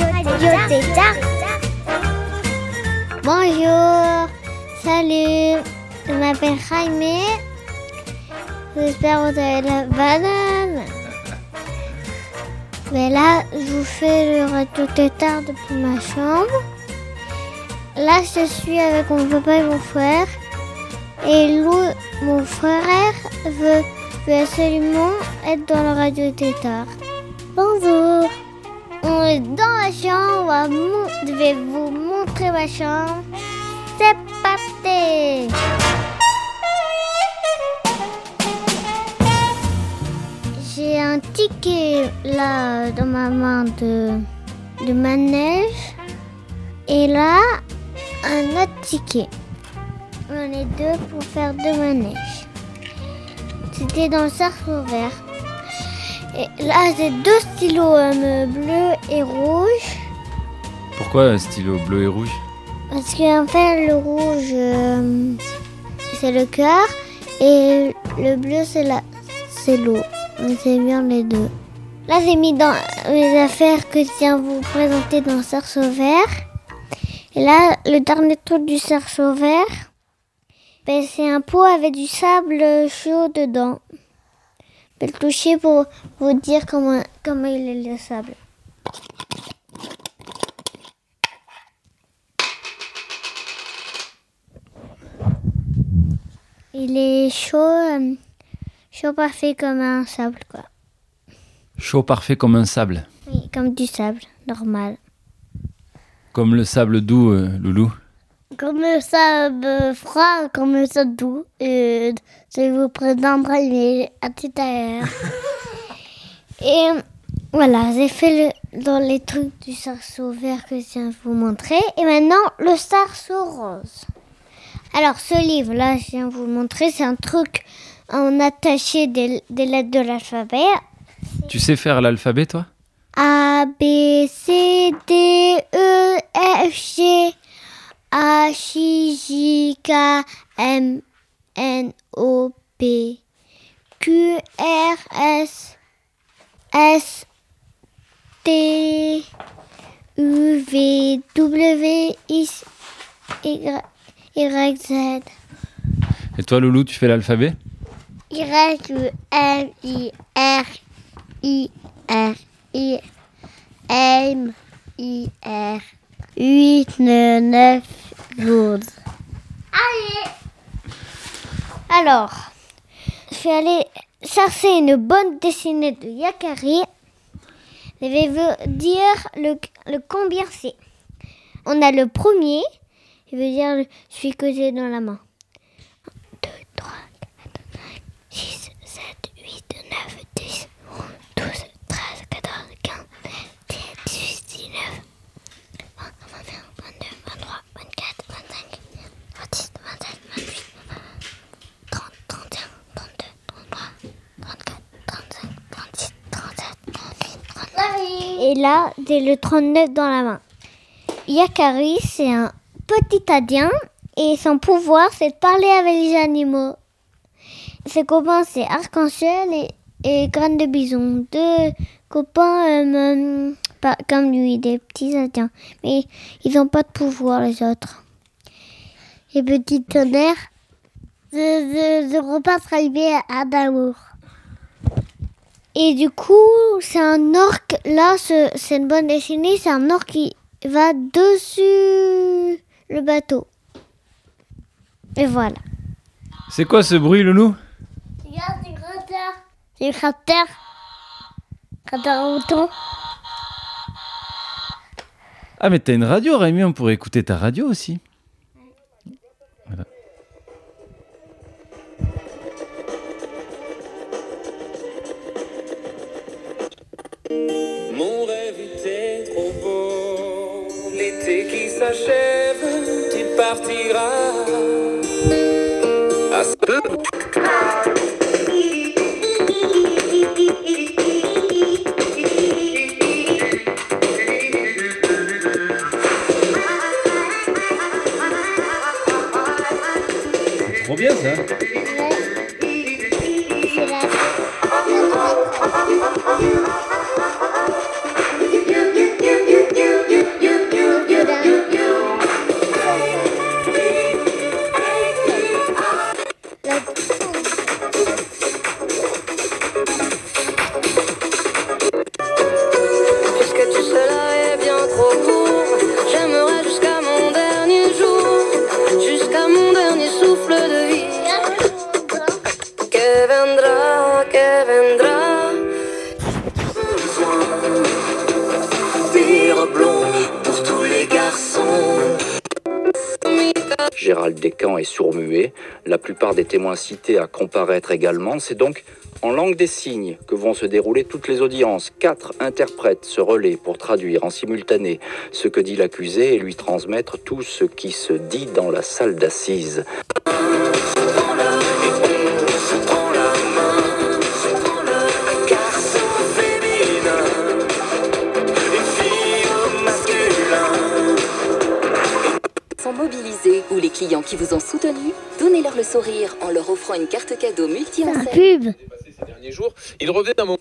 Radio Tétard. Bonjour. Salut. Je m'appelle Jaime. J'espère que vous avez la banane. Mais là, je vous fais le radio tétard depuis ma chambre. Là, je suis avec mon papa et mon frère. Et Lou, mon frère, veut, veut absolument être dans le radio tétard. Bonjour. On est dans ma chambre. Je vais vous montrer ma chambre. C'est parti. J'ai un ticket là dans ma main de, de manège et là un autre ticket. On est deux pour faire deux manèges. C'était dans le cercle vert. Et là j'ai deux stylos euh, bleus et rouges Pourquoi un stylo bleu et rouge? Parce qu'en fait le rouge euh, c'est le cœur et le bleu c'est la c'est l'eau. C'est bien les deux. Là j'ai mis dans mes affaires que je viens vous présenter dans le cerceau vert. Et là le dernier truc du cerceau vert, ben, c'est un pot avec du sable chaud dedans. Je vais le toucher pour vous dire comment, comment il est le sable. Il est chaud, euh, chaud parfait comme un sable quoi. Chaud parfait comme un sable. Oui, comme du sable normal. Comme le sable doux, euh, Loulou. Comme le sable froid, comme sable doux. Et je vous présenterai à tout à l'heure. Et voilà, j'ai fait le, dans les trucs du sarceau vert que je viens de vous montrer. Et maintenant, le sarceau rose. Alors, ce livre-là, je viens de vous le montrer, c'est un truc, on attachait des, des lettres de l'alphabet. Tu sais faire l'alphabet, toi? A, B, C, D, E, F, G, K, M, N, O, P, Q, R, S, S, T, U, V, W, X, Y, Y, Z. Et toi, Loulou, tu fais l'alphabet? Y, U, M, I, R, I, R, I, M, I, R, 8, 9, 12. Allez Alors, je vais aller chercher une bonne dessinée de Yakari. Je vais vous dire le, combien c'est. On a le premier, je veux dire celui que j'ai dans la main. Là, j'ai le 39 dans la main. Yakari, c'est un petit indien et son pouvoir, c'est de parler avec les animaux. Ses copains, c'est Arc-en-Ciel et, et Graine de Bison. Deux copains euh, euh, comme lui, des petits indiens. Mais ils n'ont pas de pouvoir, les autres. Et Petit Tonnerre, je, je, je repars arriver à d'amour. Et du coup, c'est un orc. Là, ce- c'est une bonne dessinée. C'est un orc qui va dessus le bateau. Et voilà. C'est quoi ce bruit, Loulou Regarde, c'est cratère. C'est cratère. Cratère à mouton. Ah, mais t'as une radio, Rémi, on pourrait écouter ta radio aussi. L'été qui s'achève, tu partiras. À ce... Trop bien ça. Des témoins cités à comparaître également. C'est donc en langue des signes que vont se dérouler toutes les audiences. Quatre interprètes se relaient pour traduire en simultané ce que dit l'accusé et lui transmettre tout ce qui se dit dans la salle d'assises. Les clients qui vous ont soutenu, donnez-leur le sourire en leur offrant une carte cadeau C'est un pub. ces derniers jours. Il revenait d'un moment.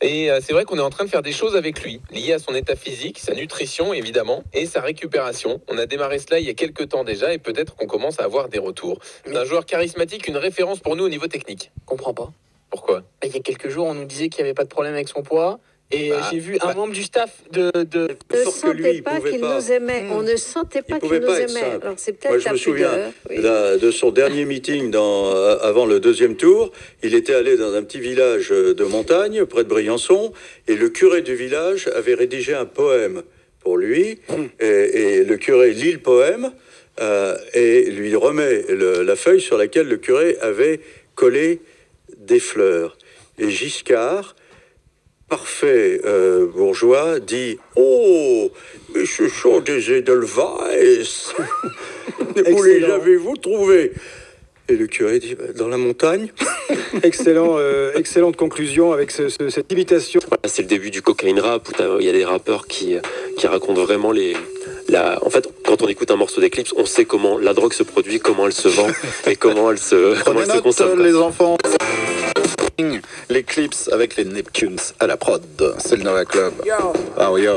Et euh, c'est vrai qu'on est en train de faire des choses avec lui, liées à son état physique, sa nutrition évidemment, et sa récupération. On a démarré cela il y a quelques temps déjà, et peut-être qu'on commence à avoir des retours. C'est un joueur charismatique, une référence pour nous au niveau technique. comprends pas. Pourquoi? Il y a quelques jours, on nous disait qu'il n'y avait pas de problème avec son poids. Et Bah, j'ai vu un bah. membre du staff de. de... Ne sentait pas qu'il nous aimait. Hmm. On ne sentait pas qu'il nous aimait. Alors c'est Moi, peut-être je me souviens pudeur, oui. la- de son dernier meeting dans, euh, avant le deuxième tour. Il était allé dans un petit village euh, de montagne, près de Briançon, et le curé du village avait rédigé un poème pour lui. Et, et le curé lit le poème euh, et lui remet le- la feuille sur laquelle le curé avait collé des fleurs. Et Giscard, parfait euh, bourgeois, dit Oh, mais ce sont des Edelweiss Où les avez-vous trouvés Et le curé dit Bah, Dans la montagne. Excellent, euh, excellente conclusion avec ce- ce- cette imitation. Voilà, c'est le début du cocaine rap où il y a des rappeurs qui, qui racontent vraiment les. La... En fait, quand on écoute un morceau d'Eclipse, on sait comment la drogue se produit, comment elle se vend et comment elle se, comment elle se consomme. quoi. les enfants. L'éclipse avec les Neptunes à la prod. C'est le Nova Club. Ah oui, yo.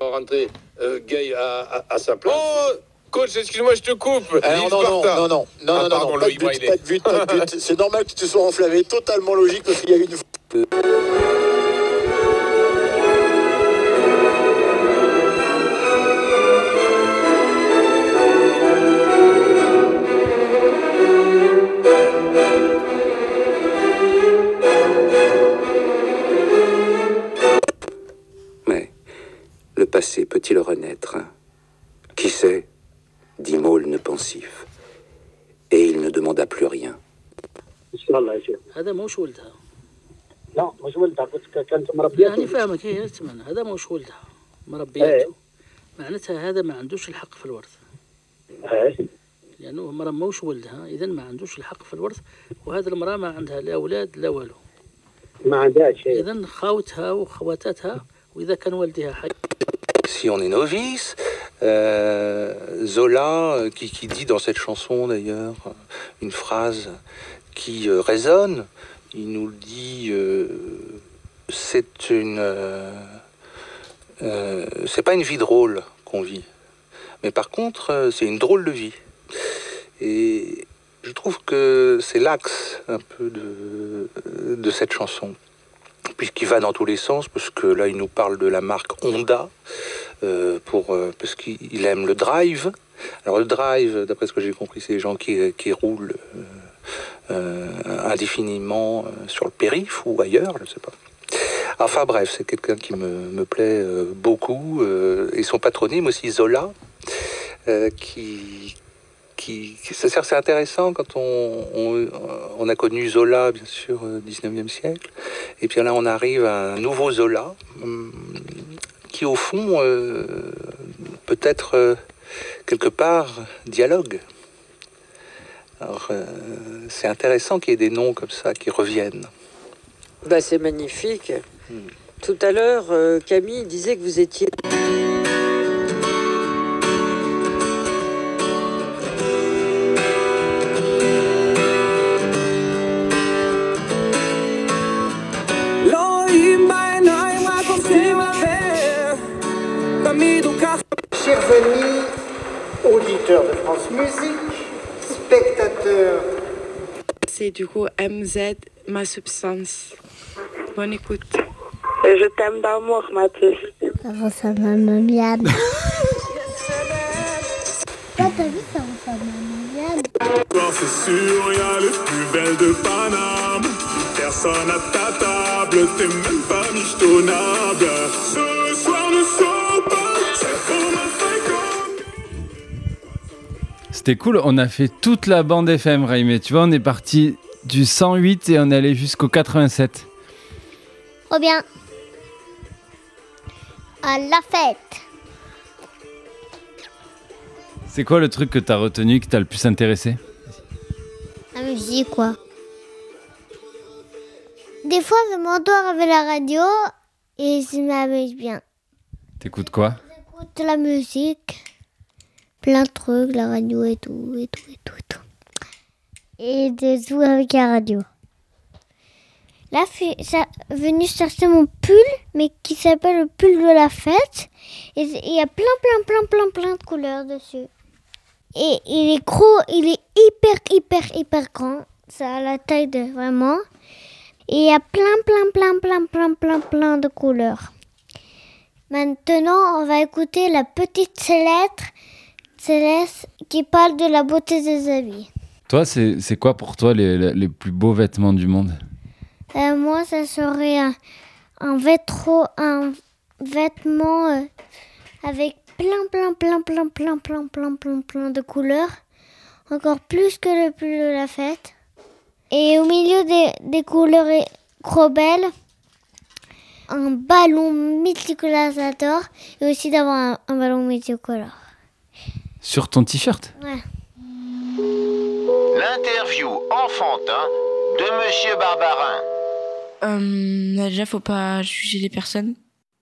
Rentrer euh, Gay à, à- à sa place. Oh Coach, excuse-moi, je te coupe. Ah, non, non, non, non, non, non, Ah, non, pardon, non, pas de Louis but, Wiley. pas de but, pas de but. C'est normal que tu te sois enflammé, totalement logique parce qu'il y a une Mais le passé peut-il renaître? Qui sait? Dit Maulne pensif. Et il ne demanda plus rien. هذا موش ولدها لا مش ولدها كانت يعني فاهمك هي اسمع هذا موش ولدها مربيته. معناتها هذا ما عندوش الحق في الورث. لأنه المرأة موش ولدها اذا ما عندوش الحق في الورث وهذه المرأة ما عندها لا أولاد لا والو. ما عندهاش شيء. اذا خاوتها وخواتاتها وإذا كان والدها حي. Si on est novice, euh, Zola, euh, qui, dit dans cette chanson d'ailleurs euh, une phrase qui euh, résonne, il nous dit, c'est une, c'est pas une vie drôle qu'on vit, mais par contre c'est une drôle de vie. Et je trouve que c'est l'axe un peu de, de cette chanson. Puisqu'il va dans tous les sens, parce que là, il nous parle de la marque Honda, pour, euh, parce qu'il aime le drive. Alors, le drive, d'après ce que j'ai compris, c'est les gens qui, qui roulent euh, euh, indéfiniment euh, sur le périph' ou ailleurs, je ne sais pas. Enfin bref, c'est quelqu'un qui me, me plaît euh, beaucoup. euh, et son patronyme aussi, Zola, euh, qui, qui, ça sert- c'est intéressant quand on, on, on a connu Zola, bien sûr, au 19e siècle. Et puis là, on arrive à un nouveau Zola, hum, qui au fond, euh, peut-être euh, quelque part, dialogue. Alors, euh, c'est intéressant qu'il y ait des noms comme ça qui reviennent. Bah, c'est magnifique. Tout à l'heure, Camille disait que vous étiez. Du coup MZ, ma substance. Bonne écoute. Je t'aime d'amour, ma puce. Ça ressemble à ma miam. Toi, t'as vu, ça ressemble à ma miam. Quand c'est sûr, y a les plus belles de Paname. Personne à ta table, t'es même pas michetonnable. Ce soir ne sors pas, c'est pour ma. C'était cool, on a fait toute la bande FM, Raimé. Tu vois, on est parti du 108 et on est allé jusqu'au 87. Trop bien. À la fête. C'est quoi le truc que t'as retenu, qui t'a le plus intéressé? La musique, quoi. Des fois, je m'endors avec la radio et je m'amuse bien. T'écoutes quoi? J'écoute la musique, plein de trucs, la radio et tout, et tout, et tout, et tout. Et de jouer avec la radio. Là, suis venu chercher mon pull, mais qui s'appelle le pull de la fête. Et il y a plein, plein, plein, plein, plein de couleurs dessus. Et il est gros, il est hyper, hyper, hyper grand. Ça a la taille de vraiment. Et il y a plein, plein, plein, plein, plein, plein, plein de couleurs. Maintenant, on va écouter la petite Céleste, Céleste qui parle de la beauté des habits. Toi, c'est quoi pour toi les, les- plus beaux vêtements du monde? Euh, moi, ça serait un, un, un vêtement euh, avec plein, plein, plein, plein, plein, plein, plein, plein, plein de couleurs. Encore plus que le pull de la fête. Et au milieu des, des couleurs trop belles, un ballon multicolore et aussi d'avoir un, un ballon multicolore. Sur ton t-shirt? Ouais. L'interview enfantin de Monsieur Barbarin. Euh, déjà, faut pas juger les personnes.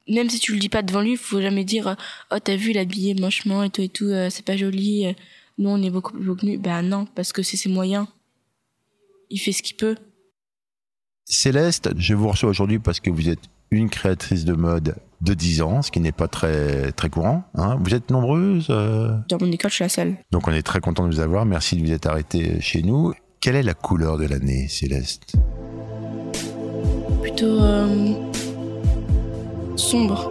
Même si tu le dis pas devant lui, faut jamais dire euh, Oh, t'as vu l'habillé mochement et tout et tout, euh, c'est pas joli. euh, Nous, on est beaucoup plus beau que lui. Ben non, parce que c'est ses moyens. Il fait ce qu'il peut. Céleste, je vous reçois aujourd'hui parce que vous êtes une créatrice de mode de 10 ans, ce qui n'est pas très, très courant. hein. Vous êtes nombreuses euh, Dans mon école, je suis la seule. Donc on est très content de vous avoir. Merci de vous être arrêté chez nous. Quelle est la couleur de l'année, Céleste? Plutôt euh, sombre.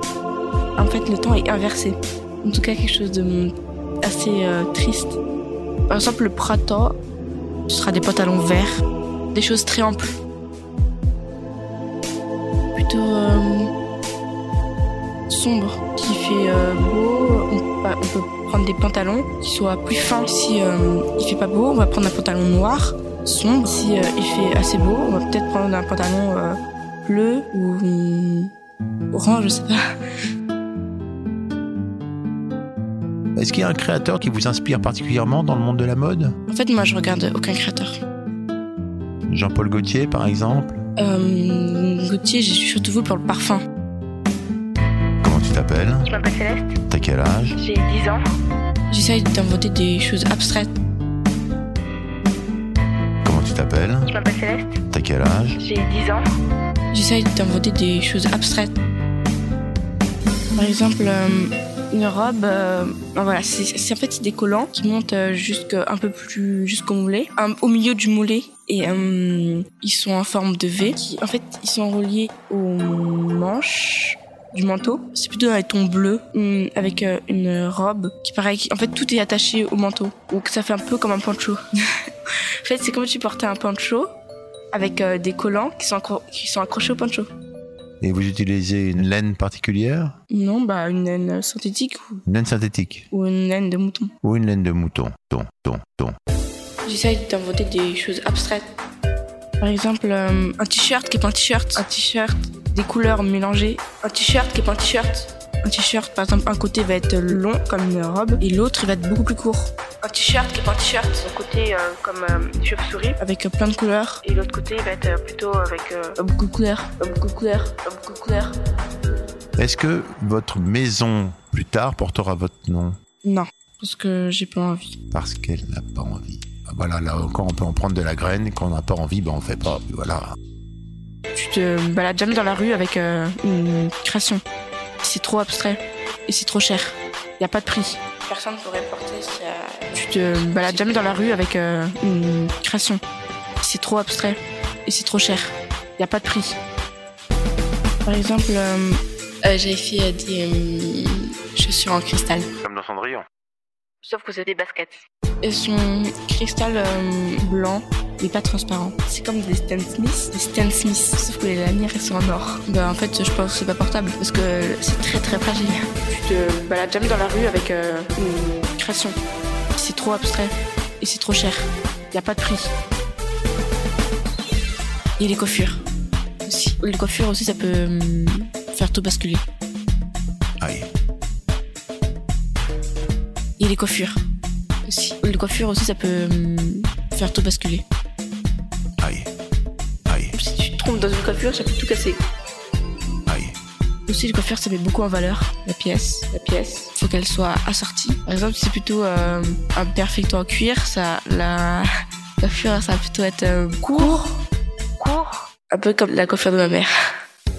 En fait, le temps est inversé. En tout cas, quelque chose de assez euh, triste. Par exemple, le printemps, ce sera des pantalons verts, des choses très amples. Plutôt euh, sombre, qui fait euh, beau. On, bah, on peut prendre des pantalons qui soient plus fins. Si euh, il fait pas beau, on va prendre un pantalon noir, sombre. Si il fait assez beau, on va peut-être prendre un pantalon bleu ou hum, orange, je sais pas. Est-ce qu'il y a un créateur qui vous inspire particulièrement dans le monde de la mode? En fait, moi, je regarde aucun créateur. Jean-Paul Gaultier, par exemple? Euh, Gauthier, j'ai surtout vu pour le parfum. Comment tu t'appelles? Je m'appelle Céleste. T'as quel âge? J'ai 10 ans. J'essaye d'inventer des choses abstraites. Comment tu t'appelles? Je m'appelle Céleste. T'as quel âge? J'ai 10 ans. J'essaye d'inventer des choses abstraites. Par exemple, euh, une robe, euh, voilà, c'est en fait c'est des collants qui montent euh, jusqu'à un peu plus jusqu'au mollet, un- au milieu du mollet, et euh, ils sont en forme de V. Qui, en fait, ils sont reliés aux manches du manteau. C'est plutôt un ton bleu hum, avec euh, une robe qui qui- En fait, tout est attaché au manteau, donc ça fait un peu comme un poncho. en fait, c'est comme si tu portais un poncho avec euh, des collants qui sont, qui sont accrochés au poncho. Et vous utilisez une laine particulière? Non, bah une laine synthétique ou, Une laine synthétique ou une laine de mouton. Ou une laine de mouton Ton, ton, ton. J'essaye d'inventer des choses abstraites. Par exemple, euh, un t-shirt qui est pas un t-shirt, un t-shirt, des couleurs mélangées, un t-shirt qui est pas un t-shirt. Un t-shirt, par exemple, un côté va être long comme une robe et l'autre il va être beaucoup plus court. Un t-shirt qui est pas un t-shirt, un côté euh, comme euh, une chauve-souris avec euh, plein de couleurs et l'autre côté il va être euh, plutôt avec euh, beaucoup de couleurs, beaucoup de couleurs, beaucoup de couleurs. Est-ce que votre maison, plus tard, portera votre nom? Non, parce que j'ai pas envie. Parce qu'elle n'a pas envie. Voilà, là encore, on peut en prendre de la graine. Quand on n'a pas envie, ben on fait pas. Puis Voilà. Tu te balades jamais dans la rue avec euh, une création. C'est trop abstrait et c'est trop cher. Il y a pas de prix. Personne pourrait porter ça. Tu te balades jamais dans la rue avec euh, une création. C'est trop abstrait et c'est trop cher. Il y a pas de prix. Par exemple, euh, euh, j'avais fait euh, des euh, chaussures en cristal. Comme dans Cendrillon. Sauf que c'est des baskets. Elles sont cristal euh, blanc, mais pas transparent. C'est comme des Stan Smith, des Stan Smith, sauf que les lanières elles sont en or. Bah en fait, je pense que c'est pas portable parce que c'est très très fragile. Tu te balades jamais dans la rue avec euh, une création. C'est trop abstrait et c'est trop cher. Y a pas de prix. Et les coiffures aussi. Les coiffures aussi, ça peut hum, faire tout basculer. Aïe. Et les coiffures aussi. Les coiffures aussi, ça peut hum, faire tout basculer. Aïe. Aïe. Si tu te trompes dans une coiffure, ça peut tout casser. Aïe. Aussi, les coiffures, ça met beaucoup en valeur la pièce. La pièce, faut qu'elle soit assortie. Par exemple, si c'est plutôt euh, un perfecto en cuir, ça, la coiffure, ça va plutôt être euh, court. Court. Un peu comme la coiffure de ma mère.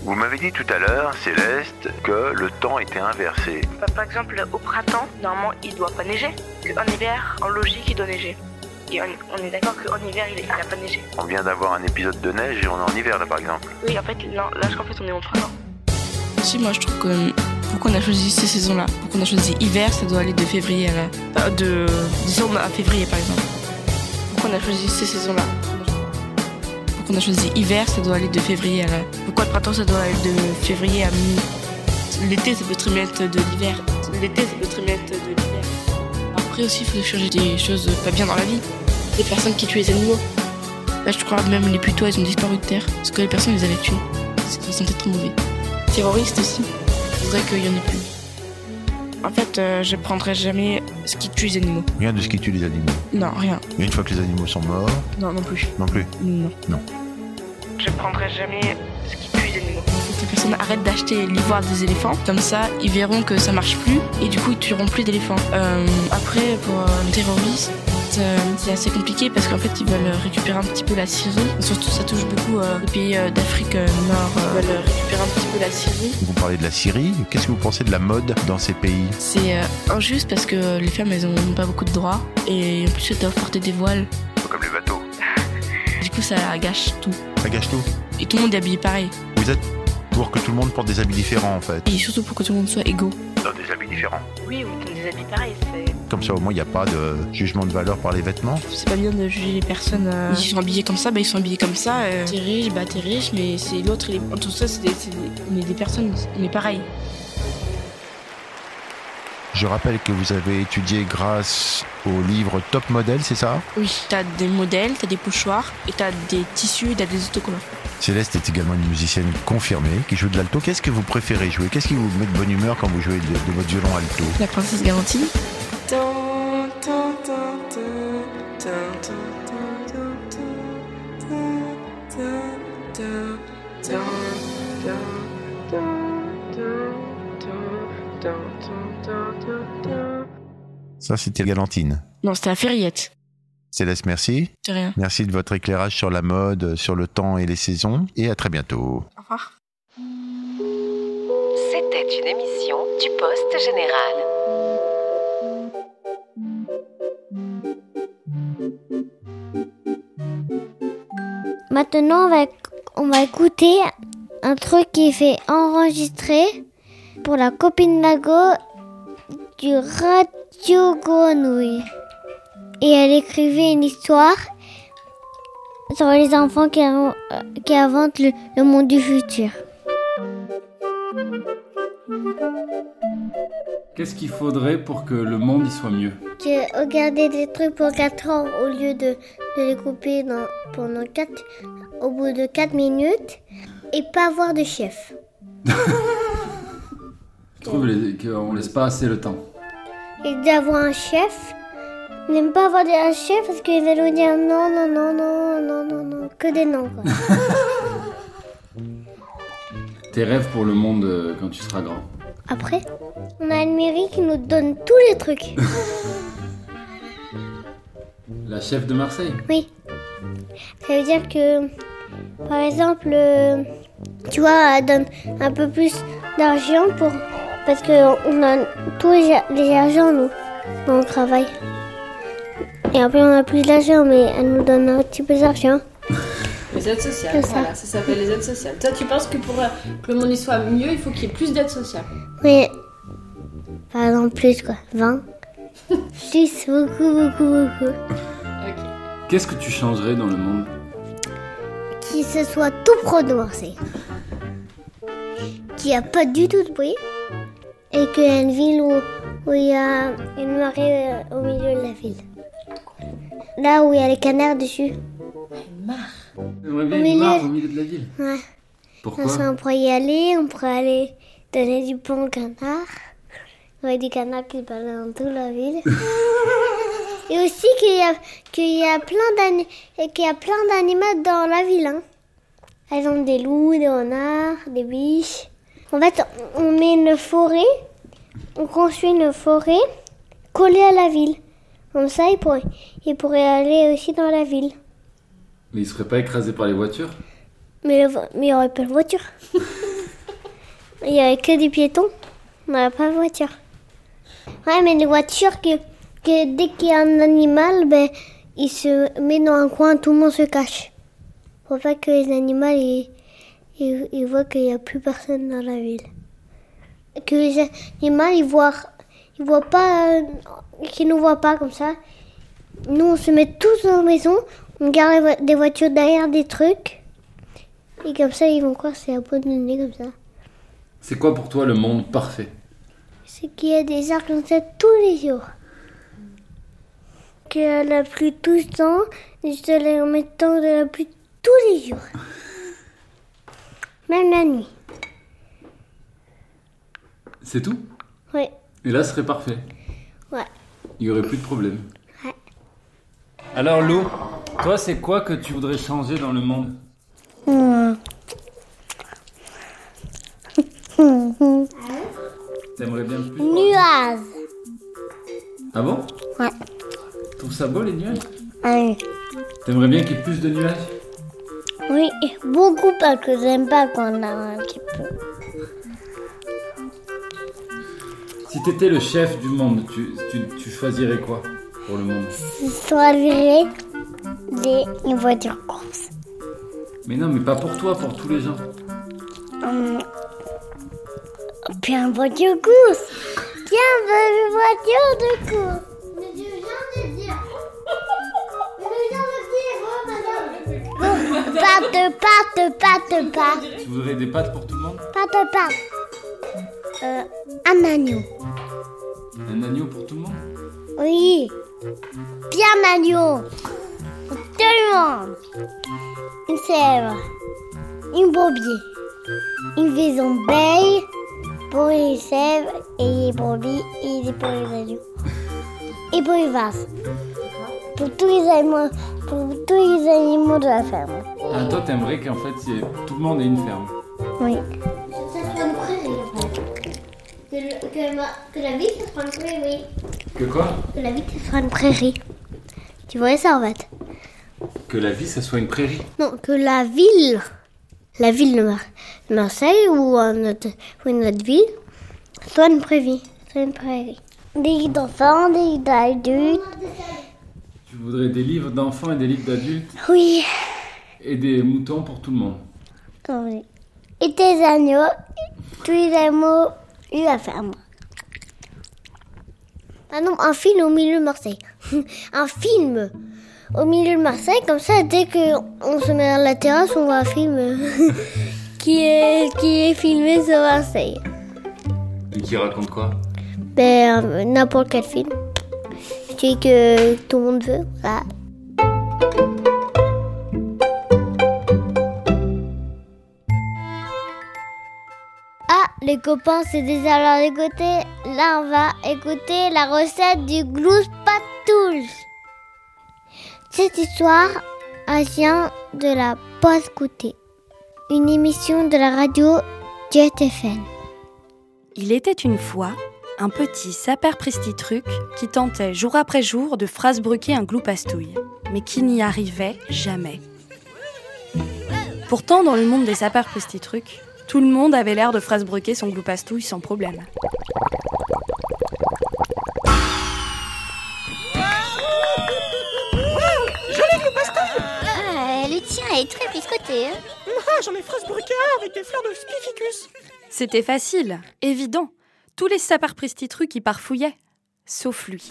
Vous m'avez dit tout à l'heure, Céleste, que le temps était inversé. Bah, par exemple, au printemps, normalement, il doit pas neiger. En hiver, en logique, il doit neiger. Et on, on est d'accord qu'en hiver, il, il a pas neigé. On vient d'avoir un épisode de neige et on est en hiver là par exemple. Oui, en fait, non, là, je crois qu'en fait, on est en printemps. Si, moi, je trouve que pourquoi on a choisi ces saisons-là? Pourquoi on a choisi hiver, ça doit aller de février à la... enfin, de décembre à février, par exemple. Pourquoi on a choisi ces saisons-là? Pourquoi on a choisi hiver, ça doit aller de février à. Pourquoi le printemps, ça doit aller de février à mi... L'été, ça peut très bien de l'hiver. L'été, ça peut très bien de l'hiver. Après aussi, il faut changer des choses pas bien dans la vie. Des personnes qui tuent les animaux. Là, je crois même les putois, ils ont disparu de terre. Parce que les personnes les avaient tués. Parce qu'ils sont trop mauvais. Terroristes aussi. Je voudrais qu'il y en ait plus. En fait, euh, je prendrai jamais ce qui tue les animaux. Rien de ce qui tue les animaux. Non, rien. Et une fois que les animaux sont morts, Non, non plus. non plus. Non. Non. Je prendrai jamais ce qui tue les animaux. Faut que les personnes arrêtent d'acheter l'ivoire des éléphants. Comme ça, ils verront que ça marche plus. Et du coup, ils tueront plus d'éléphants. Euh, après, pour euh, les euh, c'est assez compliqué parce qu'en fait, ils veulent récupérer un petit peu la Syrie. Et surtout, ça touche beaucoup euh, les pays euh, d'Afrique euh, Nord. euh, Ils veulent récupérer un petit peu la Syrie. Vous parlez de la Syrie. Qu'est-ce que vous pensez de la mode dans ces pays? C'est euh, injuste parce que les femmes, elles ont pas beaucoup de droits. Et en plus, elles doivent porter des voiles. Comme les bateaux. Du coup, ça gâche tout. Ça gâche tout. Et tout le monde est habillé pareil. Vous êtes pour que tout le monde porte des habits différents en fait. Et surtout pour que tout le monde soit égaux. Dans des habits différents. Oui, ou des habits pareils. C'est Comme ça au moins il n'y a pas de jugement de valeur par les vêtements. c'est pas bien de juger les personnes. euh, Ils sont habillés comme ça, bah ils sont habillés comme ça. euh, T'es riche, bah t'es riche, mais c'est l'autre. tout ça, c'est des, des- on est des personnes, on est pareil. Je rappelle que vous avez étudié grâce au livre Top Model, c'est ça? Oui, t'as des modèles, t'as des pochoirs, et t'as des tissus, et t'as des autocollants. Céleste est également une musicienne confirmée qui joue de l'alto. Qu'est-ce que vous préférez jouer? Qu'est-ce qui vous met de bonne humeur quand vous jouez de, de votre violon alto? La princesse garantie. Ça c'était Galantine. Non, c'était la ferriette. Céleste, merci. De rien. Merci de votre éclairage sur la mode, sur le temps et les saisons. Et à très bientôt. Au revoir. C'était une émission du Poste Général. Maintenant, on va, on écouter un truc qui est fait enregistrer pour la copine Lago du Radio Grenouille. Et elle écrivait une histoire sur les enfants qui, euh, inventent le monde du futur. Qu'est-ce qu'il faudrait pour que le monde y soit mieux Que regarder des trucs pour 4 ans au lieu de, de les couper dans, pendant 4, au bout de 4 minutes et pas avoir de chef. Je trouve qu'on laisse pas assez le temps. Et d'avoir un chef. N'aime pas avoir un chef parce qu'il va nous dire non, non, non, non, non, non, non, que des noms quoi. Tes rêves pour le monde euh, quand tu seras grand. Après, on a une mairie qui nous donne tous les trucs. La chef de Marseille Oui. Ça veut dire que, par exemple, euh, tu vois, elle donne un peu plus d'argent pour. Parce qu'on a tous les, argents, nous, dans le travail. Et après, on a plus d'argent, mais elle nous donne un petit peu d'argent. Les aides sociales, C'est ça. voilà, ça s'appelle les aides sociales. Toi, tu penses que pour euh, que le monde y soit mieux, il faut qu'il y ait plus d'aides sociales? Mais, par exemple, plus quoi, 20. plus, beaucoup, beaucoup, beaucoup. Qu'est-ce que tu changerais dans le monde? Qui se soit tout pro de Marseille. Qu'il n'y a pas du tout de bruit. Et qu'il y a une ville où, où il y a une marée euh, au milieu de la ville. Là où il y a les canards dessus. J'aimerais bien Au une milieu. mare au milieu de la ville. Ouais. Pourquoi? On pourrait y aller, on pourrait aller donner du pain aux canards. Il y aurait des canards qui baladent dans toute la ville. Et aussi qu'il y a, qu'il y a plein d'animaux dans la ville. Hein. Par exemple, des loups, des renards, des biches. En fait, on met une forêt, on construit une forêt collée à la ville. Comme ça, ils pourraient, ils pourraient aller aussi dans la ville. Mais il serait pas écrasé par les voitures? Mais le mais il n'y aurait pas de voiture. Il n'y aurait que des piétons. On n'aurait pas de voiture. Ouais, mais les voitures, que, que dès qu'il y a un animal, ben, il se met dans un coin, tout le monde se cache. Pour pas que les animaux ils, ils, voient qu'il n'y a plus personne dans la ville. Que les animaux ils voient, ils voient pas, euh, qu'ils nous voient pas comme ça. Nous, on se met tous dans la maison, on garde des voitures derrière des trucs. Et comme ça, ils vont croire que c'est abandonné comme ça. C'est quoi pour toi le monde parfait? C'est qu'il y a des ça tous les jours. Qu'il y a la pluie tout le temps, du soleil en même temps de la pluie tous les jours. Même la nuit. C'est tout? Ouais, Et là, ce serait parfait. ouais. Il y aurait plus de problème. Ouais. Alors Lou, toi, c'est quoi que tu voudrais changer dans le monde? T'aimerais bien plus Nuages. Ah bon Ouais. Tu trouves ça beau les nuages Ouais. T'aimerais bien qu'il y ait plus de nuages Oui, beaucoup parce que j'aime pas quand on a un petit peu. Si t'étais le chef du monde, tu, tu, tu choisirais quoi pour le monde Soit viré des une voiture course. Mais non, mais pas pour toi, pour tous les gens. Hum. Puis une voiture course. Une voiture de course. Mais je viens de dire. Mais je viens de dire, oh madame. Pâte, pâte, pâte, pâte. Tu voudrais des pâtes pour tout le monde? Pâte, pâte. Euh, un agneau. Un agneau pour tout le monde? Oui. Bien un agneau. Pour tout le monde. Une sève. Une brebis. Une maison belle pour les sèves et les brebis et pour les agneaux. Et pour les vases. Pour tous les animaux, pour tous les animaux de la ferme. Ah, toi, t'aimerais qu'en fait, il y ait- tout le monde ait une ferme. Oui. Ça soit une prairie, en fait. Que, le- que, ma- que la vie, ça soit une prairie. Que quoi? Que la vie, ça soit une prairie. Tu vois ça, en fait? Que la vie, ça soit une prairie. Non, que la ville, la ville de, Mar- de Marseille ou une autre, ou une autre ville, soit une prairie. Soit une prairie. Des lits d'enfants, des lits d'adultes. Tu voudrais des livres d'enfants et des livres d'adultes? Oui. et des moutons pour tout le monde? Oui. Et tes agneaux, tous les animaux, et la ferme. Ah non, un film au milieu de Marseille. un film? Au milieu de Marseille, comme ça, dès qu'on se met à la terrasse, on voit un film qui est, qui est filmé sur Marseille. Et qui raconte quoi? Ben, euh, n'importe quel film. Celui que tout le monde veut. Voilà. Ah, les copains, c'est déjà l'heure d'écouter. Là, on va écouter la recette du glousse patouche. Cette histoire vient de la pause goûter, une émission de la radio Jet FM. Il était une fois un petit saperpristituruc qui tentait jour après jour de phrasebruquer un gloupastouille, mais qui n'y arrivait jamais. Pourtant, dans le monde des saperpristiturucs, tout le monde avait l'air de phrasebruquer son gloupastouille sans problème. Ah, le tien est très biscoté. Hein Ah, j'en ai fraise brucard avec des fleurs de spificus. C'était facile, évident. Tous les saperpristiturucs y parfouillaient, sauf lui.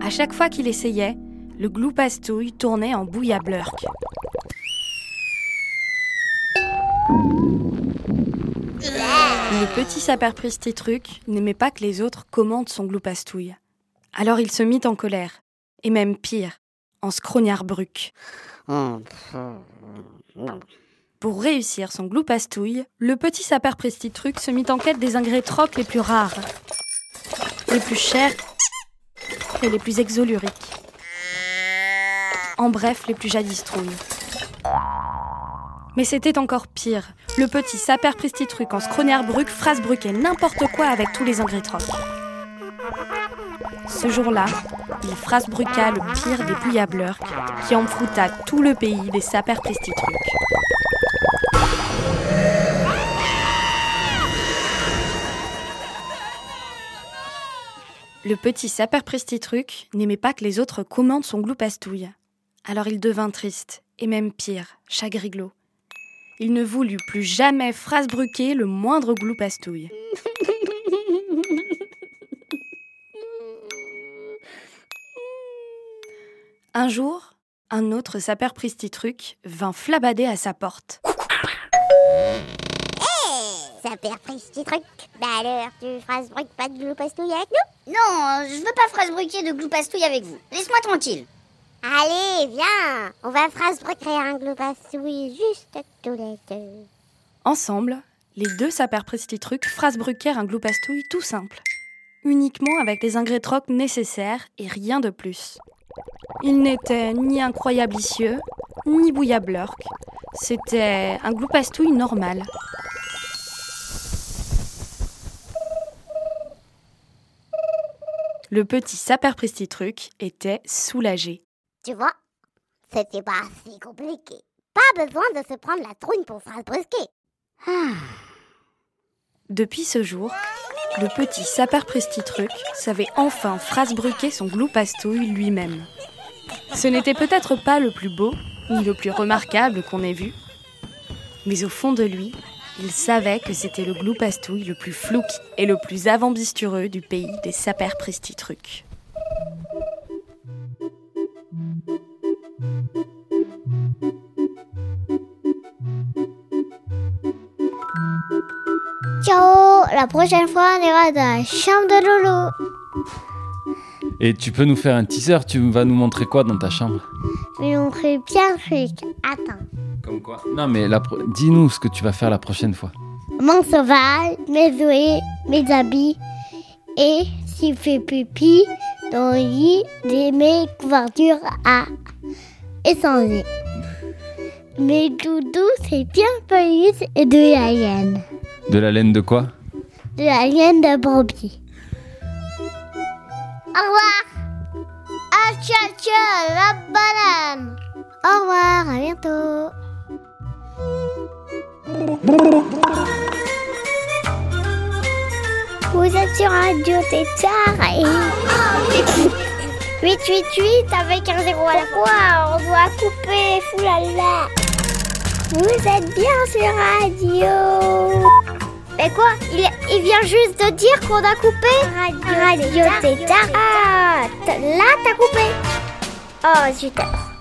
À chaque fois qu'il essayait, le gloupastouille tournait en bouillablurk. Le petit saperpristituruc n'aimait pas que les autres commandent son gloupastouille. Alors il se mit en colère, et même pire, en scrognard-bruc. Pour réussir son gloupastouille, le petit saperpristituruc se mit en quête des ingrédients les plus rares, les plus chers et les plus exoluriques. En bref, les plus jadistrouilles. Mais c'était encore pire. Le petit saperpristituruc en scrognard-bruc phrasebruquait n'importe quoi avec tous les ingrédients. Ce jour-là, il phrasebruqua le pire des bouillablurks qui enfrouta tout le pays des saperpristiturucs. Le petit saperpristituruc n'aimait pas que les autres commandent son gloupastouille. Alors il devint triste, et même pire, chagriglo. Il ne voulut plus jamais phrasebruquer le moindre gloupastouille. Un jour, un autre saperpristituruc vint flabader à sa porte. Ça perd petit truc. Bah alors, tu phrasebruques pas de gloupastouille avec nous? Non, je veux pas phrasebruquer de gloupastouille avec vous. Laisse-moi tranquille. Allez, viens, on va phrasebruquer un gloupastouille juste tous les deux. Ensemble, les deux saperpristiturucs phrasebruquèrent un gloupastouille tout simple, uniquement avec les ingrédients nécessaires et rien de plus. Il n'était ni incroyablicieux, ni bouillablurk. C'était un gloupastouille normal. Le petit saperpristituruc était soulagé. Tu vois, c'était pas si compliqué. Pas besoin de se prendre la trouille pour phrasebruquer. Ah. Depuis ce jour, le petit saperpristituruc savait enfin phrasebruquer son gloupastouille lui-même. Ce n'était peut-être pas le plus beau, ni le plus remarquable qu'on ait vu, mais au fond de lui, il savait que c'était le gloupastouille le plus flouque et le plus avambistureux du pays des saperpristiturucs. Ciao La prochaine fois, on ira dans la chambre de Loulou. Et tu peux nous faire un teaser Tu vas nous montrer quoi dans ta chambre? Je vais montrer plein de trucs. Attends. Comme quoi? Non, mais la pro- dis-nous ce que tu vas faire la prochaine fois. Mon sauvage, mes jouets, mes habits. Et s'il fait pipi, dans le lit, des mes couvertures à échanger. Mes doudous, c'est bien police et de la laine. De la laine de quoi? De la laine de brebis. Au revoir. Ah, tcha, tcha, la banane. Au revoir, à bientôt. Vous êtes sur Radio Tétard et... 888 avec un zéro à la fois, on doit couper, foulala. Vous êtes bien sur Radio. Mais quoi il, il vient juste de dire qu'on a coupé Radio Tétard. Ah, là t'as coupé. Oh, zut.